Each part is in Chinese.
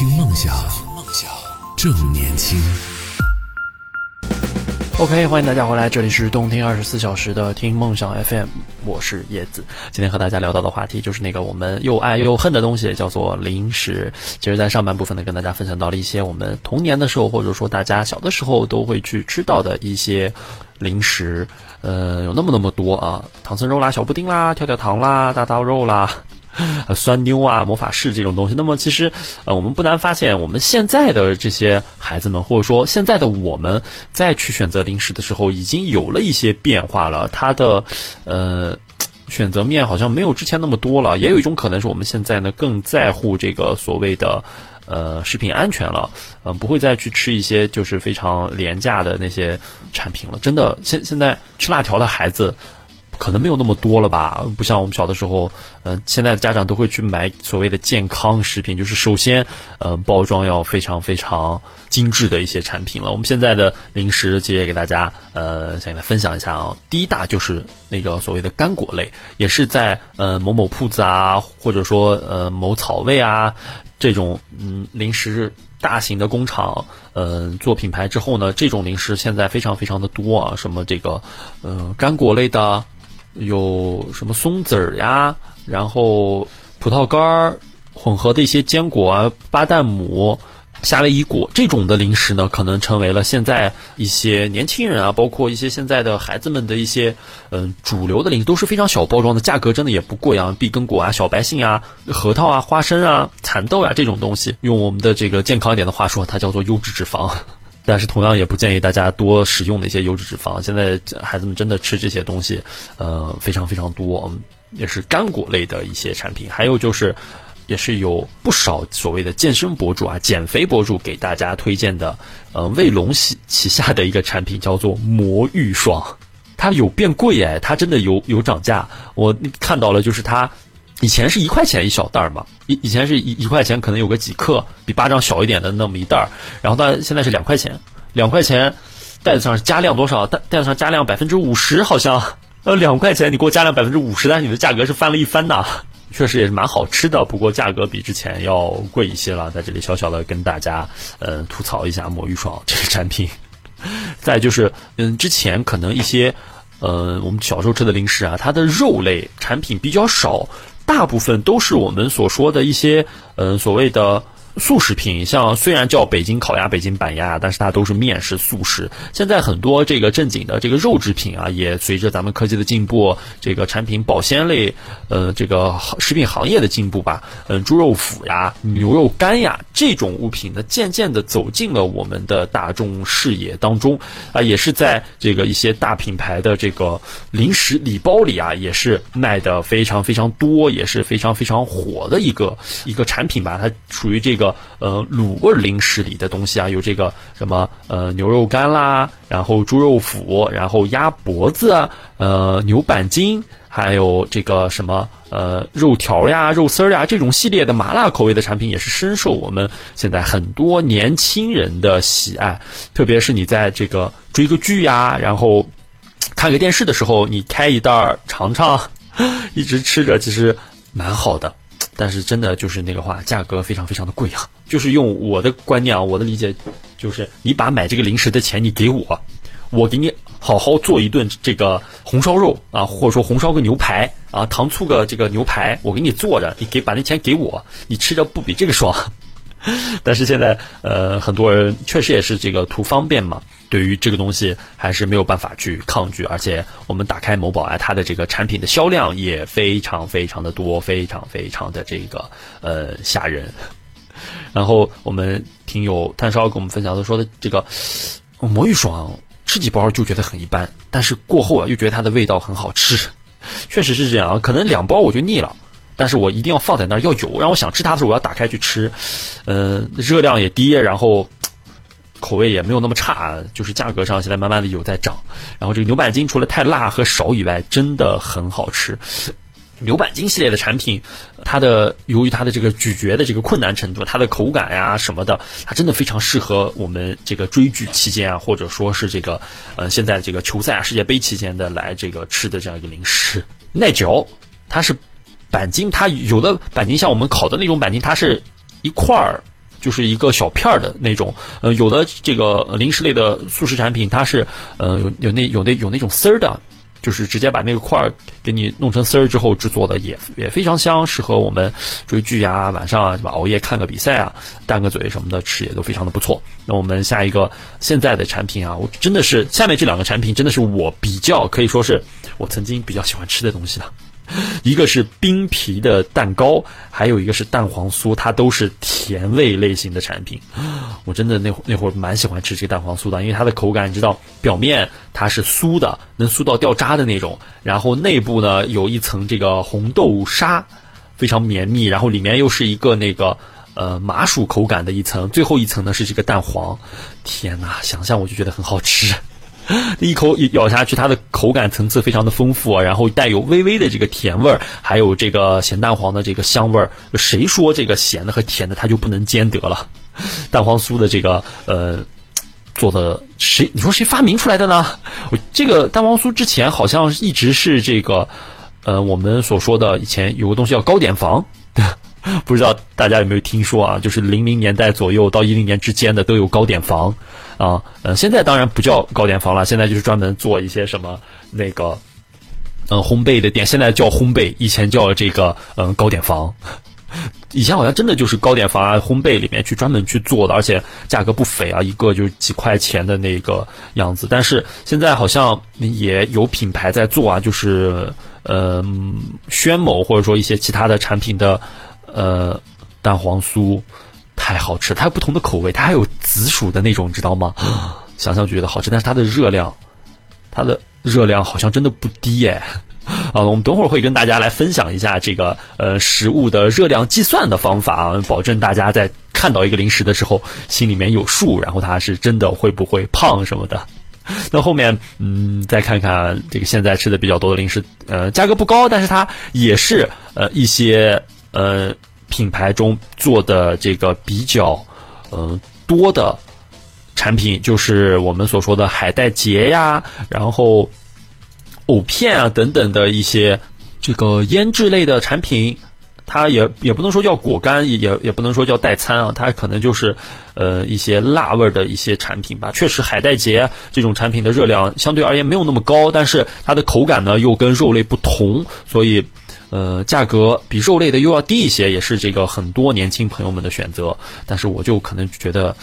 听梦想，梦想正年轻。OK，欢迎大家回来，这里是动听二十四小时的听梦想 FM，我是叶子。今天和大家聊到的话题就是那个我们又爱又恨的东西，叫做零食。其实，在上半部分呢，跟大家分享到了一些我们童年的时候，或者说大家小的时候都会去吃到的一些零食。呃，有那么那么多啊，唐僧肉啦、小布丁啦、跳跳糖啦、大刀肉啦。酸妞啊，魔法士这种东西。那么其实，呃，我们不难发现，我们现在的这些孩子们，或者说现在的我们，在去选择零食的时候，已经有了一些变化了。它的，呃。选择面好像没有之前那么多了，也有一种可能是我们现在呢更在乎这个所谓的呃食品安全了，嗯、呃，不会再去吃一些就是非常廉价的那些产品了。真的，现现在吃辣条的孩子。可能没有那么多了吧，不像我们小的时候，嗯、现在的家长都会去买所谓的健康食品，就是首先，呃，包装要非常非常精致的一些产品了。我们现在的零食其实也给大家，呃，想来分享一下啊。第一大就是那个所谓的干果类，也是在呃某某铺子啊，或者说呃某草味啊这种嗯零食大型的工厂，呃做品牌之后呢，这种零食现在非常非常的多啊，什么这个呃干果类的。有什么松子儿呀，然后葡萄干儿混合的一些坚果啊，巴旦姆、夏威夷果这种的零食呢，可能成为了现在一些年轻人啊，包括一些现在的孩子们的一些嗯主流的零食，都是非常小包装的，价格真的也不贵啊，碧根果啊、小白杏啊、核桃啊、花生啊、蚕豆啊这种东西，用我们的这个健康一点的话说，它叫做优质脂肪。但是同样也不建议大家多使用的一些优质脂肪。现在孩子们真的吃这些东西，呃，非常非常多，也是干果类的一些产品。还有就是，也是有不少所谓的健身博主啊、减肥博主给大家推荐的，呃，卫龙旗旗下的一个产品叫做魔芋爽，它有变贵哎，它真的有有涨价。我看到了，就是它。以前是一块钱一小袋儿嘛，以以前是一一块钱可能有个几克，比巴掌小一点的那么一袋儿，然后到现在是两块钱，两块钱，袋子上加量多少？袋袋子上加量百分之五十，好像，呃，两块钱你给我加量百分之五十，但是你的价格是翻了一番呐，确实也是蛮好吃的，不过价格比之前要贵一些了，在这里小小的跟大家呃吐槽一下魔芋爽这个产品。再就是，嗯，之前可能一些呃我们小时候吃的零食啊，它的肉类产品比较少。大部分都是我们所说的一些，嗯、所谓的速食品，像虽然叫北京烤鸭、北京板鸭，但是它都是面食速食。现在很多这个正经的这个肉制品啊，也随着咱们科技的进步，这个产品保鲜类，呃，这个食品行业的进步吧，嗯、猪肉脯呀、牛肉干呀这种物品呢，渐渐的走进了我们的大众视野当中啊，也是在这个一些大品牌的这个零食礼包里啊，也是卖的非常非常多，也是非常非常火的一个一个产品吧，它属于这个。个呃，卤味零食里的东西啊，有这个什么呃牛肉干啦，然后猪肉脯，然后鸭脖子啊，呃牛板筋，还有这个什么呃肉条呀、肉丝儿呀这种系列的麻辣口味的产品，也是深受我们现在很多年轻人的喜爱。特别是你在这个追个剧呀，然后看个电视的时候，你开一袋尝尝，一直吃着，其实蛮好的。但是真的就是那个话，价格非常非常的贵啊！就是用我的观念啊，我的理解，就是你把买这个零食的钱你给我，我给你好好做一顿这个红烧肉啊，或者说红烧个牛排啊，糖醋个这个牛排，我给你做着，你给把那钱给我，你吃着不比这个爽？但是现在呃，很多人确实也是这个图方便嘛，对于这个东西还是没有办法去抗拒，而且我们打开某宝啊，它的这个产品的销量也非常非常的多，非常非常的这个呃吓人。然后我们听友炭烧跟我们分享的说的这个魔芋爽，吃几包就觉得很一般，但是过后啊又觉得它的味道很好吃，确实是这样啊，可能两包我就腻了。但是我一定要放在那儿要有，让我想吃它的时候我要打开去吃，呃，热量也低，然后口味也没有那么差，就是价格上现在慢慢的有在涨。然后这个牛板筋除了太辣和少以外，真的很好吃。牛板筋系列的产品，它的由于它的这个咀嚼的这个困难程度，它的口感呀什么的，它真的非常适合我们这个追剧期间啊，或者说是这个呃现在这个球赛啊世界杯期间的来这个吃的这样一个零食，耐嚼，它是。板筋它有的板筋像我们烤的那种板筋，它是一块儿就是一个小片儿的那种。呃，有的这个零食类的速食产品，它是呃有有那有那有那种丝儿的。就是直接把那个块儿给你弄成丝儿之后制作的也也非常香，适合我们追剧呀、晚上啊吧熬夜看个比赛啊、淡个嘴什么的吃也都非常的不错。那我们下一个现在的产品啊，我真的是下面这两个产品真的是我比较可以说是我曾经比较喜欢吃的东西了。一个是冰皮的蛋糕，还有一个是蛋黄酥，它都是甜味类型的产品。我真的那会那会儿蛮喜欢吃这个蛋黄酥的，因为它的口感，你知道，表面它是酥的，能酥到掉渣的那种，然后内部呢有一层这个红豆沙，非常绵密，然后里面又是一个那个呃麻薯口感的一层，最后一层呢是这个蛋黄。天哪，想象我就觉得很好吃。一口咬下去，它的口感层次非常的丰富啊，然后带有微微的这个甜味儿，还有这个咸蛋黄的这个香味儿。谁说这个咸的和甜的它就不能兼得了？蛋黄酥的这个呃做的谁？你说谁发明出来的呢？我这个蛋黄酥之前好像一直是这个呃我们所说的以前有个东西叫糕点房。不知道大家有没有听说啊？就是零零年代左右到一零年之间的都有糕点房，啊，呃，现在当然不叫糕点房了，现在就是专门做一些什么那个，嗯，烘焙的店，现在叫烘焙，以前叫这个嗯糕点房，以前好像真的就是糕点房啊，烘焙里面去专门去做的，而且价格不菲啊，一个就是几块钱的那个样子。但是现在好像也有品牌在做啊，就是呃轩某或者说一些其他的产品的。呃，蛋黄酥太好吃，它有不同的口味，它还有紫薯的那种，知道吗？想想就觉得好吃，但是它的热量，它的热量好像真的不低耶。啊，我们等会儿会跟大家来分享一下这个呃食物的热量计算的方法啊，保证大家在看到一个零食的时候心里面有数，然后它是真的会不会胖什么的。那后面嗯，再看看这个现在吃的比较多的零食，呃，价格不高，但是它也是呃一些。呃，品牌中做的这个比较呃多的产品，就是我们所说的海带结呀，然后藕片啊等等的一些这个腌制类的产品，它也也不能说叫果干，也也不能说叫代餐啊，它可能就是呃一些辣味的一些产品吧。确实，海带结这种产品的热量相对而言没有那么高，但是它的口感呢又跟肉类不同，所以。呃，价格比肉类的又要低一些，也是这个很多年轻朋友们的选择。但是我就可能觉得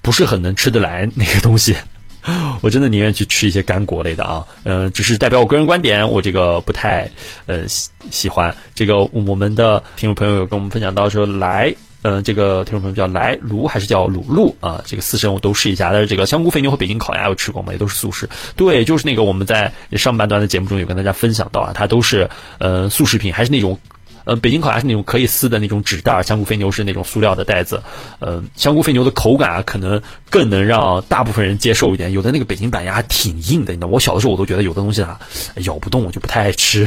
不是很能吃得来那个东西，我真的宁愿去吃一些干果类的啊。嗯，只是代表我个人观点，我这个不太呃喜喜欢。这个我们的听众朋友有跟我们分享到说来。嗯，这个听众朋友叫来卢还是叫鲁路啊？这个四神我都试一下。但是这个香菇肥牛和北京烤鸭有吃过吗？也都是素食。对，就是那个我们在上半段的节目中有跟大家分享到啊，它都是呃素食品，还是那种呃北京烤鸭是那种可以撕的那种纸袋，香菇肥牛是那种塑料的袋子。呃，香菇肥牛的口感啊，可能更能让大部分人接受一点。有的那个北京板鸭挺硬的，你知道，我小的时候我都觉得有的东西啊咬不动，我就不太爱吃。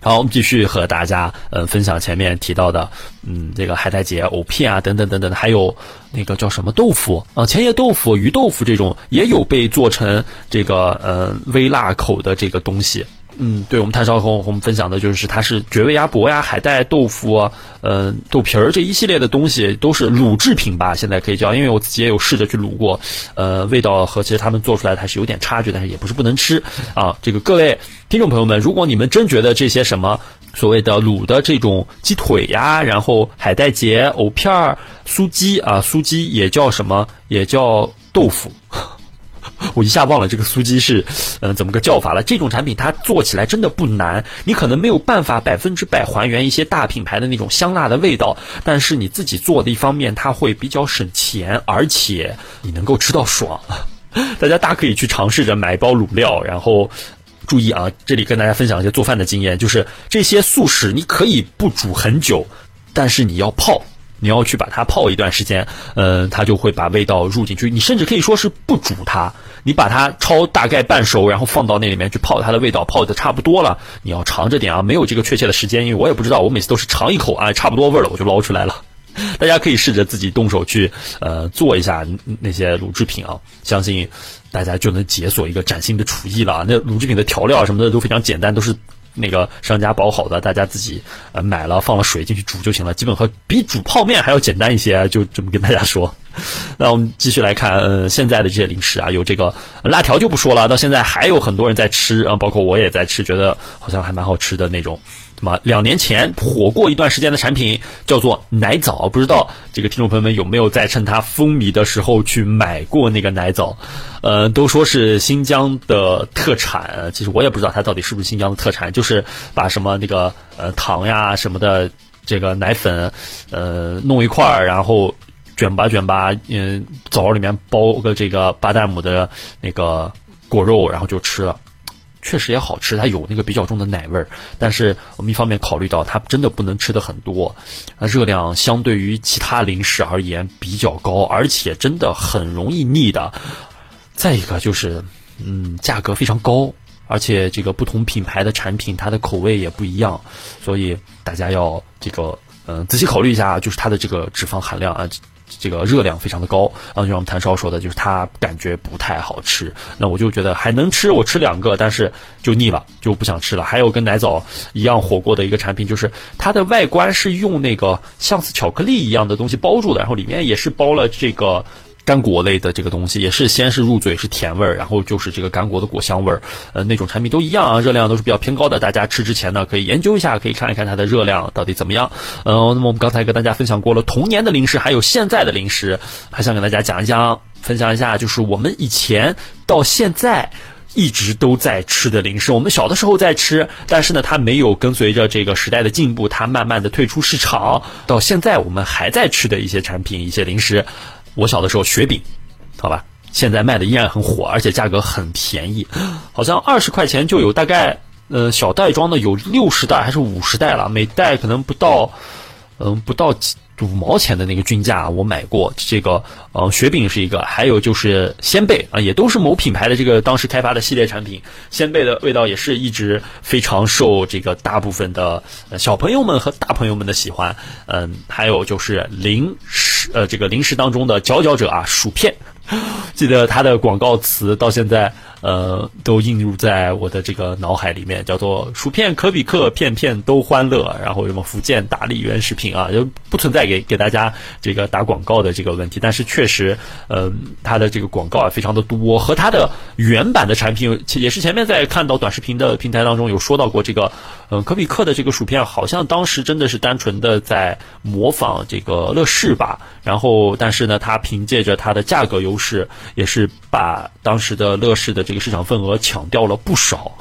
好，我们继续和大家呃分享前面提到的，嗯，这个海带结、藕片啊，等等等等，还有那个叫什么豆腐啊，千叶豆腐、鱼豆腐这种也有被做成这个呃微辣口的这个东西。嗯，对，我们炭烧和我们分享的就是它是绝味鸭脖呀、海带豆腐啊、呃豆皮儿这一系列的东西都是卤制品吧，现在可以叫，因为我自己也有试着去卤过，呃，味道和其实他们做出来的还是有点差距，但是也不是不能吃啊。这个各位听众朋友们，如果你们真觉得这些什么所谓的卤的这种鸡腿呀，然后海带结、藕片儿、酥鸡啊，酥鸡也叫什么，也叫豆腐。我一下忘了这个酥鸡是，嗯，怎么个叫法了？这种产品它做起来真的不难，你可能没有办法百分之百还原一些大品牌的那种香辣的味道，但是你自己做的一方面，它会比较省钱，而且你能够吃到爽。大家大可以去尝试着买一包卤料，然后注意啊，这里跟大家分享一些做饭的经验，就是这些素食你可以不煮很久，但是你要泡。你要去把它泡一段时间，嗯，它就会把味道入进去。你甚至可以说是不煮它，你把它焯大概半熟，然后放到那里面去泡，它的味道泡的差不多了。你要尝着点啊，没有这个确切的时间，因为我也不知道。我每次都是尝一口啊，差不多味儿了，我就捞出来了。大家可以试着自己动手去，呃，做一下那些卤制品啊，相信大家就能解锁一个崭新的厨艺了。那卤制品的调料什么的都非常简单，都是。那个商家包好的，大家自己呃买了放了水进去煮就行了，基本和比煮泡面还要简单一些，就这么跟大家说。那我们继续来看，呃，现在的这些零食啊，有这个辣条就不说了，到现在还有很多人在吃啊，包括我也在吃，觉得好像还蛮好吃的那种。什么？两年前火过一段时间的产品叫做奶枣，不知道这个听众朋友们有没有在趁它风靡的时候去买过那个奶枣？呃，都说是新疆的特产，其实我也不知道它到底是不是新疆的特产，就是把什么那个呃糖呀什么的这个奶粉呃弄一块儿，然后卷吧卷吧，嗯，枣里面包个这个巴旦姆的那个果肉，然后就吃了。确实也好吃，它有那个比较重的奶味儿，但是我们一方面考虑到它真的不能吃的很多，热量相对于其他零食而言比较高，而且真的很容易腻的。再一个就是，嗯，价格非常高，而且这个不同品牌的产品它的口味也不一样，所以大家要这个嗯仔细考虑一下，就是它的这个脂肪含量啊。这个热量非常的高，然后就像我们谭烧说的，就是它感觉不太好吃。那我就觉得还能吃，我吃两个，但是就腻了，就不想吃了。还有跟奶枣一样火过的一个产品，就是它的外观是用那个像是巧克力一样的东西包住的，然后里面也是包了这个。干果类的这个东西也是先是入嘴是甜味儿，然后就是这个干果的果香味儿，呃，那种产品都一样啊，热量都是比较偏高的。大家吃之前呢，可以研究一下，可以看一看它的热量到底怎么样。嗯，那么我们刚才跟大家分享过了童年的零食，还有现在的零食，还想给大家讲一讲，分享一下，就是我们以前到现在一直都在吃的零食。我们小的时候在吃，但是呢，它没有跟随着这个时代的进步，它慢慢的退出市场。到现在我们还在吃的一些产品，一些零食。我小的时候雪饼，好吧，现在卖的依然很火，而且价格很便宜，好像二十块钱就有，大概呃小袋装的有六十袋还是五十袋了，每袋可能不到，嗯不到几。五毛钱的那个均价，我买过这个，呃，雪饼是一个，还有就是鲜贝啊，也都是某品牌的这个当时开发的系列产品。鲜贝的味道也是一直非常受这个大部分的小朋友们和大朋友们的喜欢。嗯，还有就是零食，呃，这个零食当中的佼佼者啊，薯片。记得它的广告词到现在。呃，都映入在我的这个脑海里面，叫做薯片可比克，片片都欢乐。然后什么福建大力原食品啊，就不存在给给大家这个打广告的这个问题。但是确实，呃，它的这个广告啊非常的多，和它的原版的产品也是前面在看到短视频的平台当中有说到过这个，嗯，可比克的这个薯片好像当时真的是单纯的在模仿这个乐视吧。然后，但是呢，它凭借着它的价格优是，也是把当时的乐视的。这个市场份额抢掉了不少，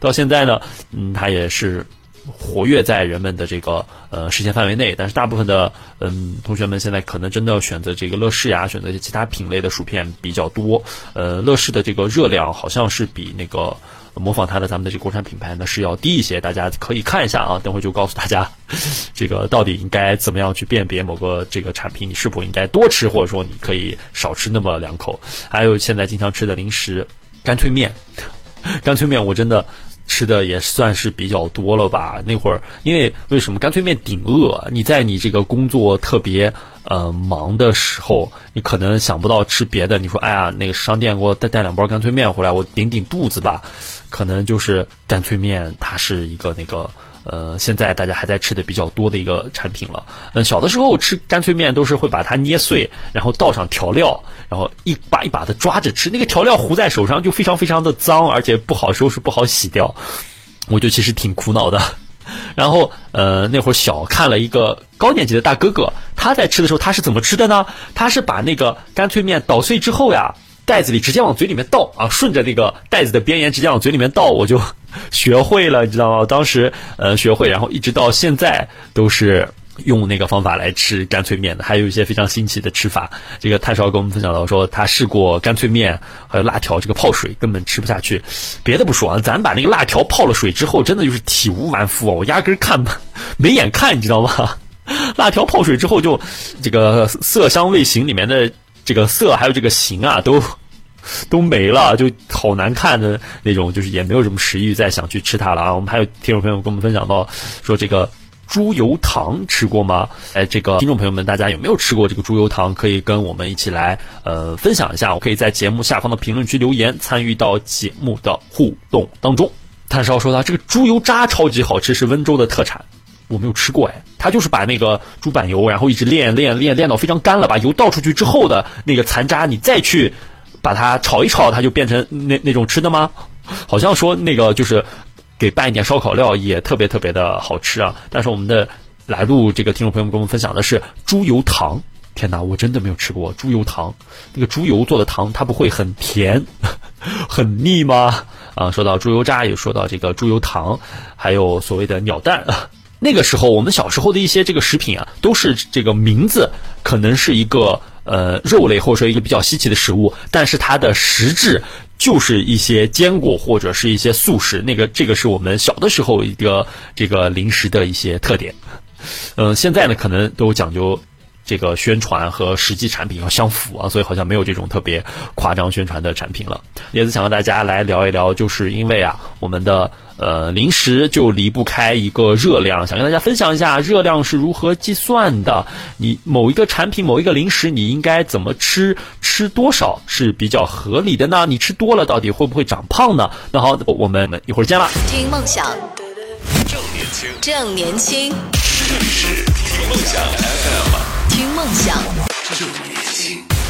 到现在呢，嗯，它也是活跃在人们的这个呃视线范围内。但是大部分的嗯同学们现在可能真的要选择这个乐视呀，选择一些其他品类的薯片比较多。呃，乐视的这个热量好像是比那个模仿它的咱们的这个国产品牌呢是要低一些。大家可以看一下啊，等会就告诉大家这个到底应该怎么样去辨别某个这个产品你是否应该多吃，或者说你可以少吃那么两口。还有现在经常吃的零食。干脆面，干脆面我真的吃的也算是比较多了吧。那会儿因为为什么干脆面顶饿？你在你这个工作特别呃忙的时候，你可能想不到吃别的。你说哎呀，那个商店给我带带两包干脆面回来，我顶顶肚子吧。可能就是干脆面，它是一个那个。呃，现在大家还在吃的比较多的一个产品了。嗯，小的时候吃干脆面都是会把它捏碎，然后倒上调料，然后一把一把的抓着吃。那个调料糊在手上就非常非常的脏，而且不好收拾，不好洗掉。我就其实挺苦恼的。然后呃，那会儿小看了一个高年级的大哥哥，他在吃的时候他是怎么吃的呢？他是把那个干脆面捣碎之后呀。袋子里直接往嘴里面倒啊，顺着那个袋子的边沿直接往嘴里面倒，我就学会了，你知道吗？当时呃学会，然后一直到现在都是用那个方法来吃干脆面的。还有一些非常新奇的吃法，这个太少跟我们分享到说他试过干脆面还有辣条这个泡水根本吃不下去。别的不说啊，咱把那个辣条泡了水之后，真的就是体无完肤啊，我压根看没眼看，你知道吗？辣条泡水之后就这个色香味形里面的。这个色还有这个形啊，都都没了，就好难看的那种，就是也没有什么食欲再想去吃它了啊。我们还有听众朋友跟我们分享到，说这个猪油糖吃过吗？哎，这个听众朋友们，大家有没有吃过这个猪油糖？可以跟我们一起来呃分享一下，我可以在节目下方的评论区留言，参与到节目的互动当中。炭烧说到这个猪油渣超级好吃，是温州的特产。我没有吃过哎，他就是把那个猪板油，然后一直炼炼炼炼到非常干了，把油倒出去之后的那个残渣，你再去把它炒一炒，它就变成那那种吃的吗？好像说那个就是给拌一点烧烤料也特别特别的好吃啊。但是我们的来路这个听众朋友们跟我们分享的是猪油糖，天哪，我真的没有吃过猪油糖。那个猪油做的糖，它不会很甜、很腻吗？啊，说到猪油渣，也说到这个猪油糖，还有所谓的鸟蛋。那个时候，我们小时候的一些这个食品啊，都是这个名字可能是一个呃肉类或者说一个比较稀奇的食物，但是它的实质就是一些坚果或者是一些素食。那个这个是我们小的时候一个这个零食的一些特点。嗯，现在呢可能都讲究。这个宣传和实际产品要相符啊，所以好像没有这种特别夸张宣传的产品了。叶子想和大家来聊一聊，就是因为啊，我们的呃零食就离不开一个热量，想跟大家分享一下热量是如何计算的。你某一个产品、某一个零食，你应该怎么吃，吃多少是比较合理的呢？你吃多了，到底会不会长胖呢？那好，我们一会儿见了。听梦想，正年轻，正年轻，这里是听梦想 FM，听梦想。正年轻。